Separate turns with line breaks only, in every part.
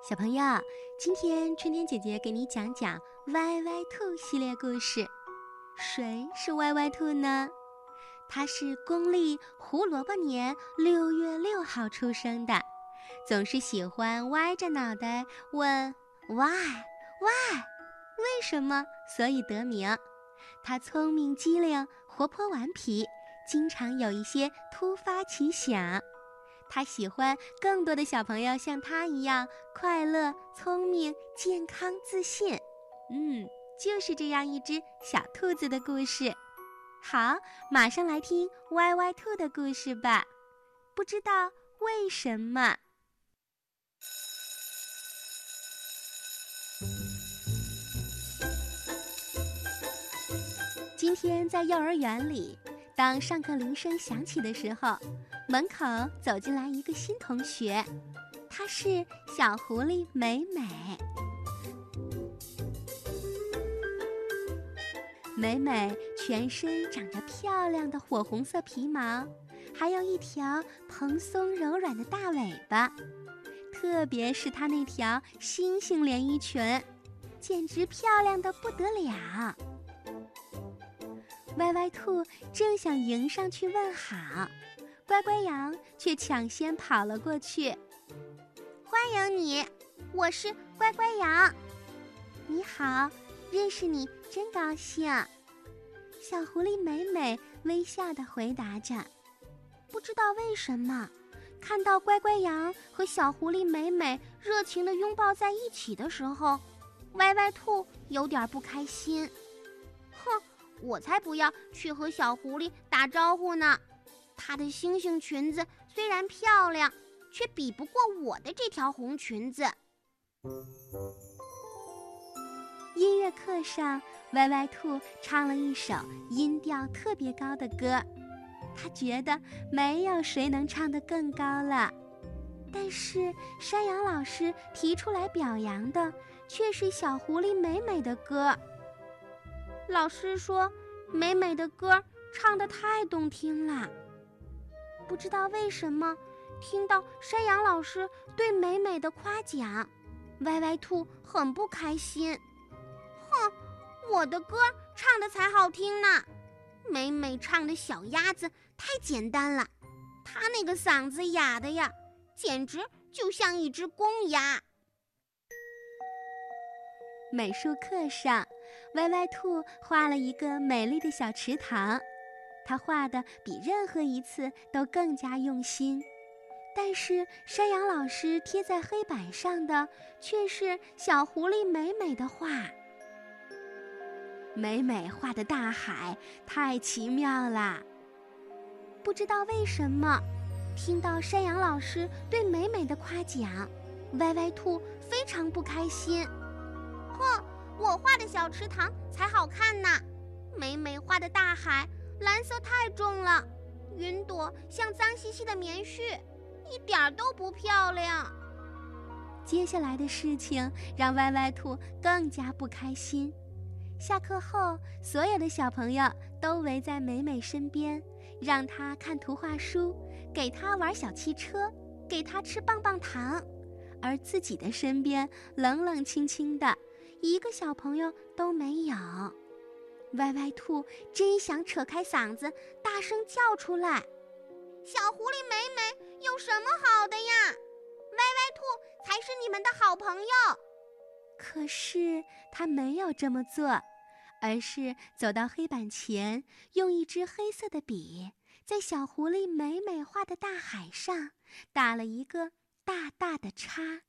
小朋友，今天春天姐姐给你讲讲歪歪兔系列故事。谁是歪歪兔呢？它是公历胡萝卜年六月六号出生的，总是喜欢歪着脑袋问 “why why”，为什么？所以得名。它聪明机灵，活泼顽皮，经常有一些突发奇想。他喜欢更多的小朋友像他一样快乐、聪明、健康、自信。嗯，就是这样一只小兔子的故事。好，马上来听歪歪兔的故事吧。不知道为什么，今天在幼儿园里，当上课铃声响起的时候。门口走进来一个新同学，她是小狐狸美美。美美全身长着漂亮的火红色皮毛，还有一条蓬松柔软的大尾巴，特别是她那条星星连衣裙，简直漂亮的不得了。歪歪兔正想迎上去问好。乖乖羊却抢先跑了过去，
欢迎你，我是乖乖羊。
你好，认识你真高兴。小狐狸美美微笑的回答着。不知道为什么，看到乖乖羊和小狐狸美美热情的拥抱在一起的时候，歪歪兔有点不开心。
哼，我才不要去和小狐狸打招呼呢。她的星星裙子虽然漂亮，却比不过我的这条红裙子。
音乐课上，歪歪兔唱了一首音调特别高的歌，他觉得没有谁能唱得更高了。但是山羊老师提出来表扬的却是小狐狸美美的歌。老师说，美美的歌唱得太动听了。不知道为什么，听到山羊老师对美美的夸奖，歪歪兔很不开心。
哼，我的歌唱的才好听呢，美美唱的小鸭子太简单了，她那个嗓子哑的呀，简直就像一只公鸭。
美术课上，歪歪兔画了一个美丽的小池塘。他画的比任何一次都更加用心，但是山羊老师贴在黑板上的却是小狐狸美美的画。美美画的大海太奇妙啦！不知道为什么，听到山羊老师对美美的夸奖，歪歪兔非常不开心。
哼，我画的小池塘才好看呢，美美画的大海。蓝色太重了，云朵像脏兮兮的棉絮，一点儿都不漂亮。
接下来的事情让歪歪兔更加不开心。下课后，所有的小朋友都围在美美身边，让她看图画书，给她玩小汽车，给她吃棒棒糖，而自己的身边冷冷清清的，一个小朋友都没有。歪歪兔真想扯开嗓子大声叫出来：“
小狐狸美美有什么好的呀？歪歪兔才是你们的好朋友。”
可是他没有这么做，而是走到黑板前，用一支黑色的笔在小狐狸美美画的大海上打了一个大大的叉。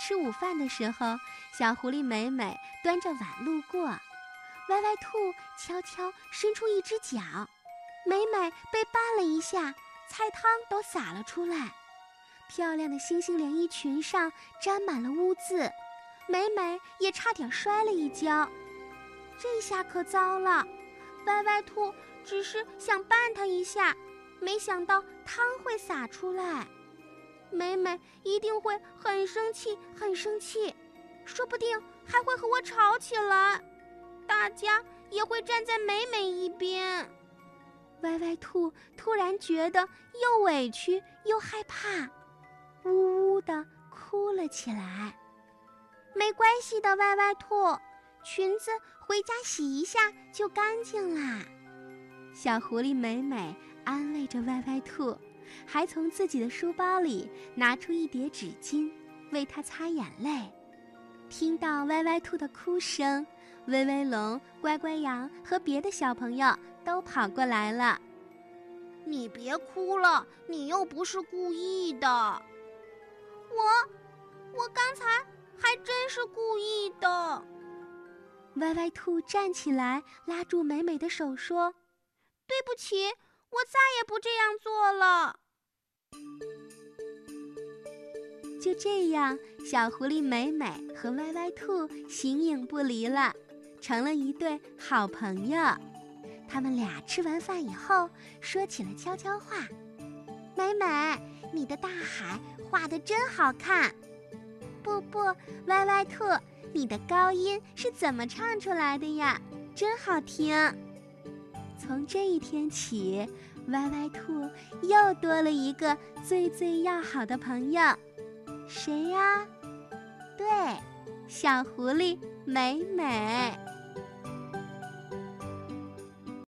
吃午饭的时候，小狐狸美美端着碗路过，歪歪兔悄悄伸出一只脚，美美被绊了一下，菜汤都洒了出来，漂亮的星星连衣裙上沾满了污渍，美美也差点摔了一跤。这下可糟了，歪歪兔只是想绊她一下，没想到汤会洒出来。美美一定会很生气，很生气，说不定还会和我吵起来。大家也会站在美美一边。歪歪兔突然觉得又委屈又害怕，呜呜地哭了起来。
没关系的，歪歪兔，裙子回家洗一下就干净啦。
小狐狸美美安慰着歪歪兔，还从自己的书包里拿出一叠纸巾，为它擦眼泪。听到歪歪兔的哭声，威威龙、乖乖羊和别的小朋友都跑过来了。
你别哭了，你又不是故意的。我，我刚才还真是故意的。
歪歪兔站起来，拉住美美的手说：“
对不起，我再也不这样做了。”
就这样，小狐狸美美和歪歪兔形影不离了，成了一对好朋友。他们俩吃完饭以后，说起了悄悄话：“
美美，你的大海画的真好看。”“
不不，歪歪兔，你的高音是怎么唱出来的呀？真好听。”从这一天起，歪歪兔又多了一个最最要好的朋友。谁呀？对，小狐狸美美。